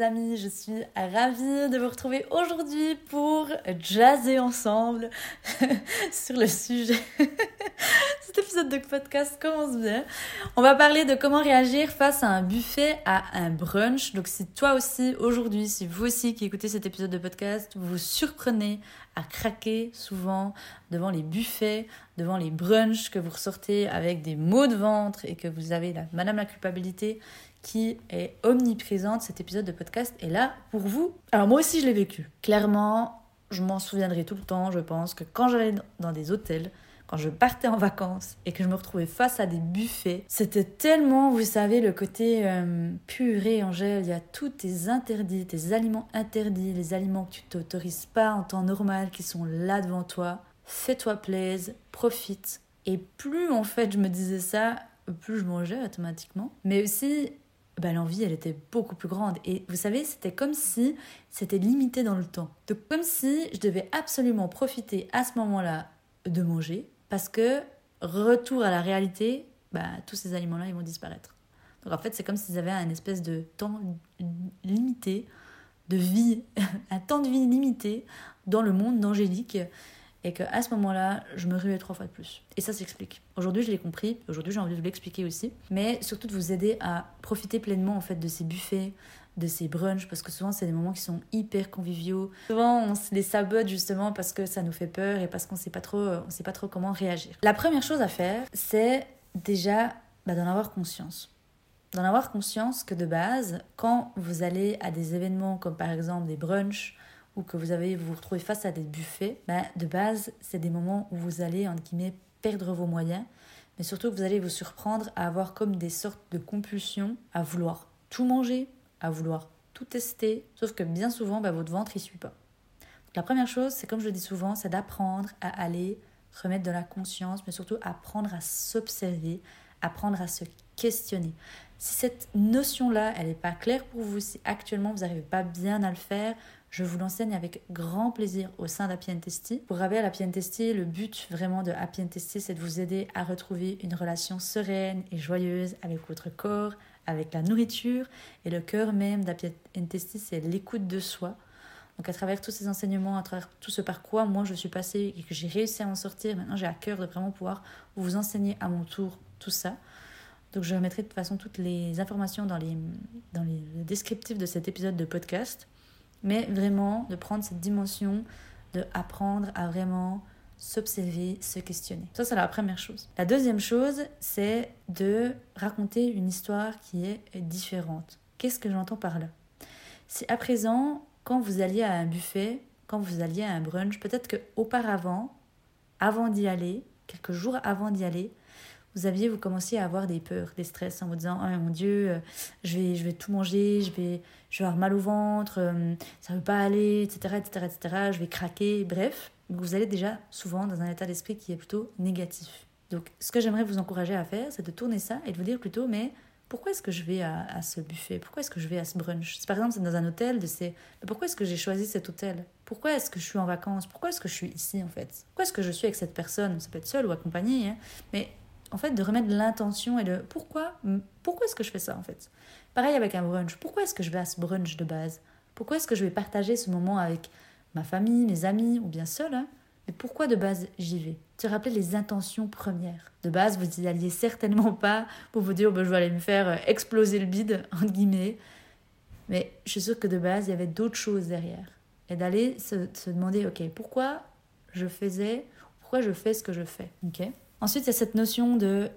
Amis, je suis ravie de vous retrouver aujourd'hui pour jazzer ensemble sur le sujet. Cet épisode de podcast commence bien. On va parler de comment réagir face à un buffet, à un brunch. Donc si toi aussi aujourd'hui, si vous aussi qui écoutez cet épisode de podcast, vous vous surprenez à craquer souvent devant les buffets, devant les brunchs que vous ressortez avec des maux de ventre et que vous avez la madame la culpabilité qui est omniprésente. Cet épisode de podcast est là pour vous. Alors moi aussi je l'ai vécu. Clairement, je m'en souviendrai tout le temps, je pense, que quand j'allais dans des hôtels, quand je partais en vacances et que je me retrouvais face à des buffets, c'était tellement, vous savez, le côté euh, purée, Angèle, il y a tous tes interdits, tes aliments interdits, les aliments que tu t'autorises pas en temps normal qui sont là devant toi. Fais-toi plaisir, profite. Et plus en fait je me disais ça, plus je mangeais automatiquement. Mais aussi, bah, l'envie, elle était beaucoup plus grande. Et vous savez, c'était comme si c'était limité dans le temps. Donc, comme si je devais absolument profiter à ce moment-là de manger, parce que retour à la réalité, bah, tous ces aliments-là, ils vont disparaître. Donc, en fait, c'est comme s'ils avaient un espèce de temps limité, de vie, un temps de vie limité dans le monde d'Angélique et qu'à ce moment-là, je me ruais trois fois de plus. Et ça s'explique. Aujourd'hui, je l'ai compris, aujourd'hui, j'ai envie de vous l'expliquer aussi, mais surtout de vous aider à profiter pleinement en fait de ces buffets, de ces brunchs, parce que souvent, c'est des moments qui sont hyper conviviaux. Souvent, on les sabote justement parce que ça nous fait peur et parce qu'on sait on sait pas trop comment réagir. La première chose à faire, c'est déjà bah, d'en avoir conscience d'en avoir conscience que de base, quand vous allez à des événements comme par exemple des brunchs, que vous avez vous, vous retrouvez face à des buffets, ben, de base, c'est des moments où vous allez, entre guillemets, perdre vos moyens, mais surtout que vous allez vous surprendre à avoir comme des sortes de compulsions à vouloir tout manger, à vouloir tout tester, sauf que bien souvent, ben, votre ventre, il suit pas. la première chose, c'est comme je le dis souvent, c'est d'apprendre à aller remettre de la conscience, mais surtout apprendre à s'observer, apprendre à se questionner. Si cette notion-là, elle n'est pas claire pour vous, si actuellement vous n'arrivez pas bien à le faire, je vous l'enseigne avec grand plaisir au sein d'Happy Testy. Pour rappel, Happy Testy, le but vraiment de Happy Testy, c'est de vous aider à retrouver une relation sereine et joyeuse avec votre corps, avec la nourriture. Et le cœur même d'Happy Testy, c'est l'écoute de soi. Donc à travers tous ces enseignements, à travers tout ce par quoi moi je suis passée et que j'ai réussi à en sortir, maintenant j'ai à cœur de vraiment pouvoir vous enseigner à mon tour tout ça. Donc je remettrai de toute façon toutes les informations dans les, dans les descriptifs de cet épisode de podcast mais vraiment de prendre cette dimension de apprendre à vraiment s'observer, se questionner. Ça, c'est la première chose. La deuxième chose, c'est de raconter une histoire qui est différente. Qu'est-ce que j'entends par là? Si à présent, quand vous alliez à un buffet, quand vous alliez à un brunch, peut-être que auparavant, avant d'y aller, quelques jours avant d'y aller, vous aviez, vous commenciez à avoir des peurs, des stress en vous disant Oh mon Dieu, euh, je vais, je vais tout manger, je vais, je vais avoir mal au ventre, euh, ça ne veut pas aller, etc., etc., etc., je vais craquer. Bref, vous allez déjà souvent dans un état d'esprit qui est plutôt négatif. Donc, ce que j'aimerais vous encourager à faire, c'est de tourner ça et de vous dire plutôt Mais pourquoi est-ce que je vais à, ce buffet? Pourquoi est-ce que je vais à ce brunch? Par exemple, c'est dans un hôtel, de ces... pourquoi est-ce que j'ai choisi cet hôtel? Pourquoi est-ce que je suis en vacances? Pourquoi est-ce que je suis ici en fait? Pourquoi est-ce que je suis avec cette personne? Ça peut être seul ou accompagné, hein mais en fait, de remettre l'intention et de pourquoi, pourquoi est-ce que je fais ça en fait? Pareil avec un brunch. Pourquoi est-ce que je vais à ce brunch de base? Pourquoi est-ce que je vais partager ce moment avec ma famille, mes amis ou bien seul hein? Mais pourquoi de base j'y vais? Se rappeler les intentions premières. De base, vous n'y alliez certainement pas pour vous dire bah, je vais aller me faire euh, exploser le bide, entre guillemets. Mais je suis sûre que de base, il y avait d'autres choses derrière. Et d'aller se, se, demander, ok, pourquoi je faisais, pourquoi je fais ce que je fais, ok Ensuite, il y a cette notion de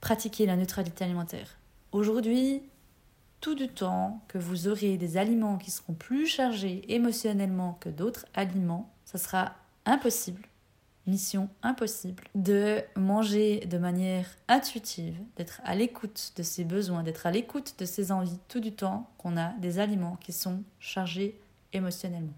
pratiquer la neutralité alimentaire. Aujourd'hui, tout du temps que vous aurez des aliments qui seront plus chargés émotionnellement que d'autres aliments, ça sera impossible, mission impossible, de manger de manière intuitive, d'être à l'écoute de ses besoins, d'être à l'écoute de ses envies tout du temps qu'on a des aliments qui sont chargés émotionnellement.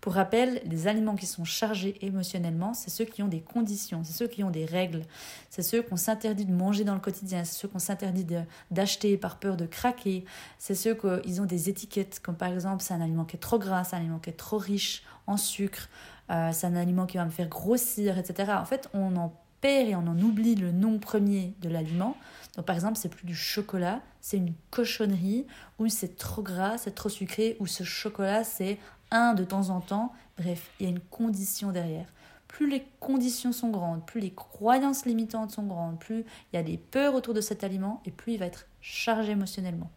Pour rappel, les aliments qui sont chargés émotionnellement, c'est ceux qui ont des conditions, c'est ceux qui ont des règles, c'est ceux qu'on s'interdit de manger dans le quotidien, c'est ceux qu'on s'interdit d'acheter par peur de craquer, c'est ceux qui ont des étiquettes, comme par exemple c'est un aliment qui est trop gras, c'est un aliment qui est trop riche en sucre, euh, c'est un aliment qui va me faire grossir, etc. En fait, on en perd et on en oublie le nom premier de l'aliment. Donc par exemple, c'est plus du chocolat, c'est une cochonnerie, ou c'est trop gras, c'est trop sucré, ou ce chocolat c'est un de temps en temps. Bref, il y a une condition derrière. Plus les conditions sont grandes, plus les croyances limitantes sont grandes, plus il y a des peurs autour de cet aliment et plus il va être chargé émotionnellement.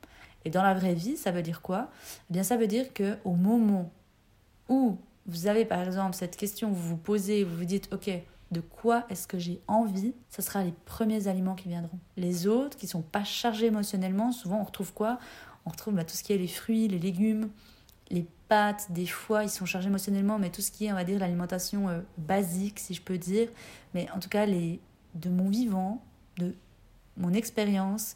Et dans la vraie vie, ça veut dire quoi? Eh bien, ça veut dire que au moment où vous avez par exemple cette question, vous vous posez, vous vous dites OK, de quoi est-ce que j'ai envie, ce sera les premiers aliments qui viendront. Les autres qui sont pas chargés émotionnellement, souvent on retrouve quoi? On retrouve bah, tout ce qui est les fruits, les légumes, les des fois ils sont chargés émotionnellement, mais tout ce qui est, on va dire, l'alimentation euh, basique, si je peux dire. Mais en tout cas, les, de mon vivant, de mon expérience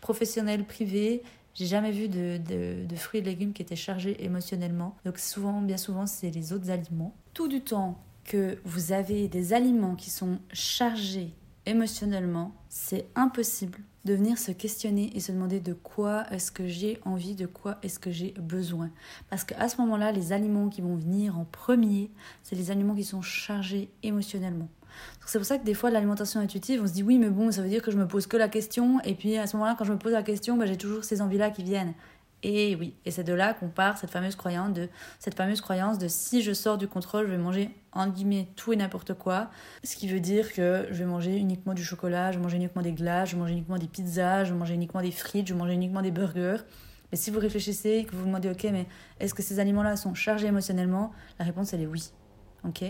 professionnelle, privée, j'ai jamais vu de, de, de, fruits et légumes qui étaient chargés émotionnellement. Donc souvent, bien souvent, c'est les autres aliments. Tout du temps que vous avez des aliments qui sont chargés émotionnellement, c'est impossible de venir se questionner et se demander de quoi est-ce que j'ai envie, de quoi est-ce que j'ai besoin. Parce qu'à ce moment-là, les aliments qui vont venir en premier, c'est les aliments qui sont chargés émotionnellement. C'est pour ça que des fois, l'alimentation intuitive, on se dit oui, mais bon, ça veut dire que je me pose que la question, et puis à ce moment-là, quand je me pose la question, bah, j'ai toujours ces envies-là qui viennent. Et oui, et c'est de là qu'on part cette fameuse croyance de cette fameuse croyance de si je sors du contrôle, je vais manger en guillemets tout et n'importe quoi, ce qui veut dire que je vais manger uniquement du chocolat, je vais manger uniquement des glaces, je vais manger uniquement des pizzas, je vais manger uniquement des frites, je vais manger uniquement des burgers. Mais si vous réfléchissez et que vous vous demandez OK, mais est-ce que ces aliments-là sont chargés émotionnellement? La réponse elle est oui. OK?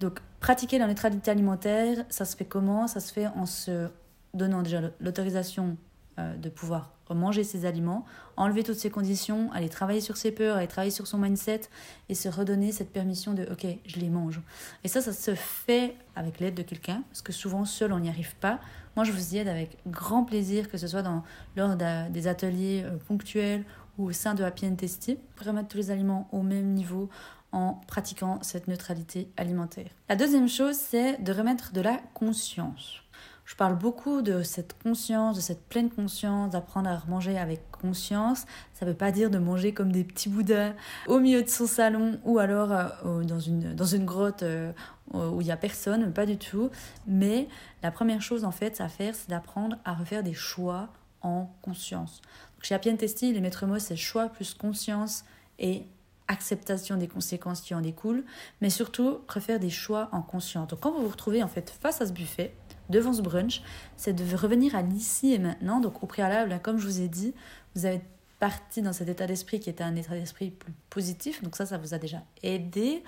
Donc pratiquer la neutralité alimentaire, ça se fait comment? Ça se fait en se donnant déjà l'autorisation euh, de pouvoir manger ses aliments, enlever toutes ces conditions, aller travailler sur ses peurs, aller travailler sur son mindset et se redonner cette permission de ok, je les mange. Et ça, ça se fait avec l'aide de quelqu'un, parce que souvent seul on n'y arrive pas. Moi, je vous y aide avec grand plaisir, que ce soit dans, lors des ateliers euh, ponctuels ou au sein de Happy Testy, pour remettre tous les aliments au même niveau en pratiquant cette neutralité alimentaire. La deuxième chose, c'est de remettre de la conscience. Je parle beaucoup de cette conscience, de cette pleine conscience, d'apprendre à manger avec conscience. Ça ne veut pas dire de manger comme des petits bouddhas au milieu de son salon ou alors euh, dans, une, dans une grotte euh, où il n'y a personne, pas du tout. Mais la première chose en fait à faire, c'est d'apprendre à refaire des choix en conscience. Donc, chez Appian Testi, les maîtres mots, c'est choix plus conscience et acceptation des conséquences qui en découlent, mais surtout refaire des choix en conscience. Donc quand vous vous retrouvez en fait face à ce buffet, devant ce brunch, c'est de revenir à l'ici et maintenant. Donc au préalable, comme je vous ai dit, vous avez parti dans cet état d'esprit qui était un état d'esprit plus positif. Donc ça, ça vous a déjà aidé.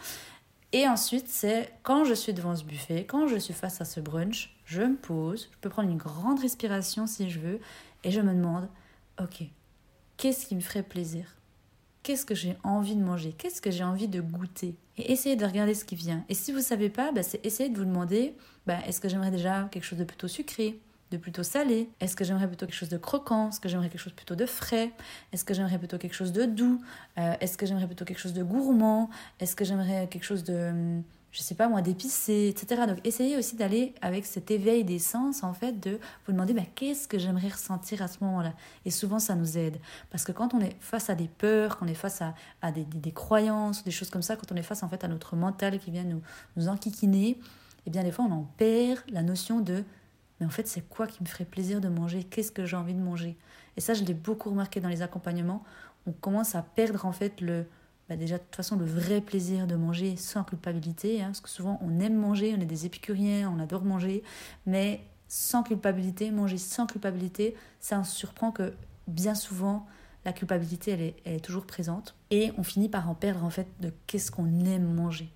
Et ensuite, c'est quand je suis devant ce buffet, quand je suis face à ce brunch, je me pose, je peux prendre une grande respiration si je veux, et je me demande, ok, qu'est-ce qui me ferait plaisir? Qu'est-ce que j'ai envie de manger? Qu'est-ce que j'ai envie de goûter? Et essayez de regarder ce qui vient. Et si vous ne savez pas, bah, essayer de vous demander, bah, est-ce que j'aimerais déjà quelque chose de plutôt sucré de plutôt salé? Est-ce que j'aimerais plutôt quelque chose de croquant? Est-ce que j'aimerais quelque chose plutôt de frais? Est-ce que j'aimerais plutôt quelque chose de doux? Euh, Est-ce que j'aimerais plutôt quelque chose de gourmand? Est-ce que j'aimerais quelque chose de hum, je sais pas moi, d'épicer, etc. Donc essayez aussi d'aller avec cet éveil des sens, en fait, de vous demander bah, qu'est-ce que j'aimerais ressentir à ce moment-là? Et souvent, ça nous aide. Parce que quand on est face à des peurs, quand on est face à, à des, des, croyances, des choses comme ça, quand on est face en fait à notre mental qui vient nous, nous enquiquiner, eh bien des fois, on en perd la notion de mais en fait, c'est quoi qui me ferait plaisir de manger? Qu'est-ce que j'ai envie de manger? Et ça, je l'ai beaucoup remarqué dans les accompagnements. On commence à perdre en fait le bah, déjà de toute façon le vrai plaisir de manger sans culpabilité, hein, parce que souvent on aime manger, on est des épicuriens, on adore manger, mais sans culpabilité, manger sans culpabilité, ça surprend que bien souvent la culpabilité elle elle est toujours présente. Et on finit par en perdre en fait de qu'est-ce qu'on aime manger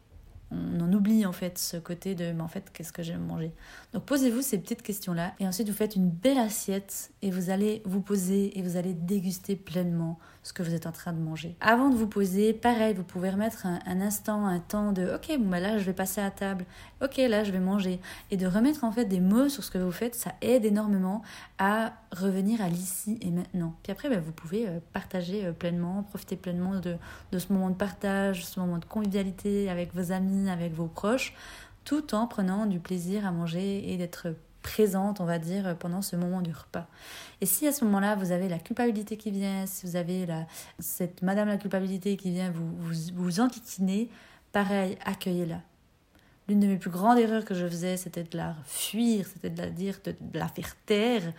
on en oublie en fait ce côté de mais en fait qu'est-ce que j'aime manger. Donc posez-vous ces petites questions-là et ensuite vous faites une belle assiette et vous allez vous poser et vous allez déguster pleinement ce que vous êtes en train de manger. Avant de vous poser, pareil, vous pouvez remettre un, instant, un temps de ok, bon bah là je vais passer à table, ok là je vais manger et de remettre en fait des mots sur ce que vous faites, ça aide énormément à revenir à l'ici et maintenant. Puis après, ben, vous pouvez euh, partager euh, pleinement, profiter pleinement de, de ce moment de partage, ce moment de convivialité avec vos amis, avec vos proches, tout en prenant du plaisir à manger et d'être présente, on va dire, pendant ce moment du repas. Et si à ce moment-là, vous avez la culpabilité qui vient, si vous avez la, cette madame la culpabilité qui vient vous, vous, vous enquiquiner, pareil, accueillez-la. L'une de mes plus grandes erreurs que je faisais, c'était de la fuir, c'était de la dire, de, de la faire taire.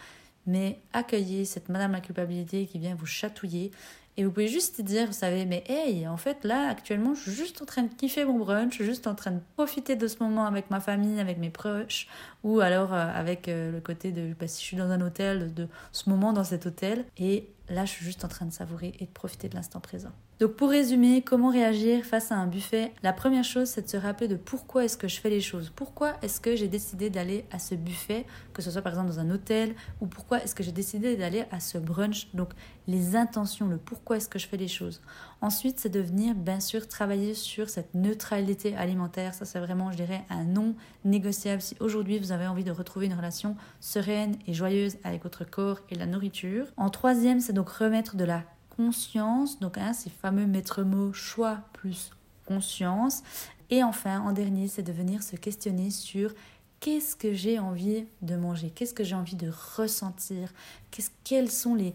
Mais accueillez cette madame la culpabilité qui vient vous chatouiller et vous pouvez juste dire, vous savez, mais hey, en fait, là, actuellement, je suis juste en train de kiffer mon brunch, je suis juste en train de profiter de ce moment avec ma famille, avec mes proches, ou alors euh, avec euh, le côté de, bah, si je suis dans un hôtel, de ce moment dans cet hôtel. Et là, je suis juste en train de savourer et de profiter de l'instant présent. Donc pour résumer, comment réagir face à un buffet? La première chose, c'est de se rappeler de pourquoi est-ce que je fais les choses. Pourquoi est-ce que j'ai décidé d'aller à ce buffet, que ce soit par exemple dans un hôtel, ou pourquoi est-ce que j'ai décidé d'aller à ce brunch? Donc les intentions, le pourquoi est-ce que je fais les choses. Ensuite, c'est de venir bien sûr travailler sur cette neutralité alimentaire. Ça, c'est vraiment, je dirais, un non négociable. Si aujourd'hui vous avez envie de retrouver une relation sereine et joyeuse avec votre corps et la nourriture. En troisième, c'est donc remettre de la conscience, donc hein, ces fameux maîtres mots choix plus conscience. Et enfin, en dernier, c'est de venir se questionner sur qu'est-ce que j'ai envie de manger, qu'est-ce que j'ai envie de ressentir, quelles sont les,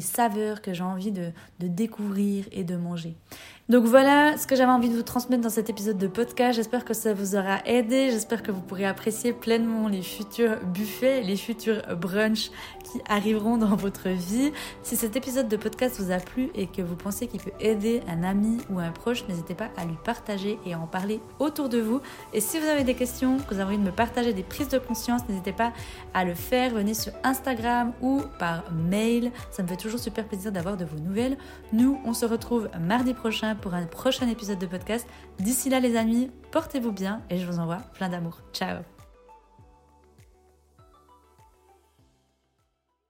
saveurs que j'ai envie de découvrir et de manger. Donc voilà ce que j'avais envie de vous transmettre dans cet épisode de podcast. J'espère que ça vous aura aidé. J'espère que vous pourrez apprécier pleinement les futurs buffets, les futurs brunchs qui arriveront dans votre vie. Si cet épisode de podcast vous a plu et que vous pensez qu'il peut aider un ami ou un proche, n'hésitez pas à lui partager et à en parler autour de vous. Et si vous avez des questions, que vous avez envie de me partager des prises de conscience, n'hésitez pas à le faire. Venez sur Instagram ou par mail. Ça me fait toujours super plaisir d'avoir de vos nouvelles. Nous, on se retrouve mardi prochain pour un prochain épisode de podcast. D'ici là les amis, portez-vous bien et je vous envoie plein d'amour. Ciao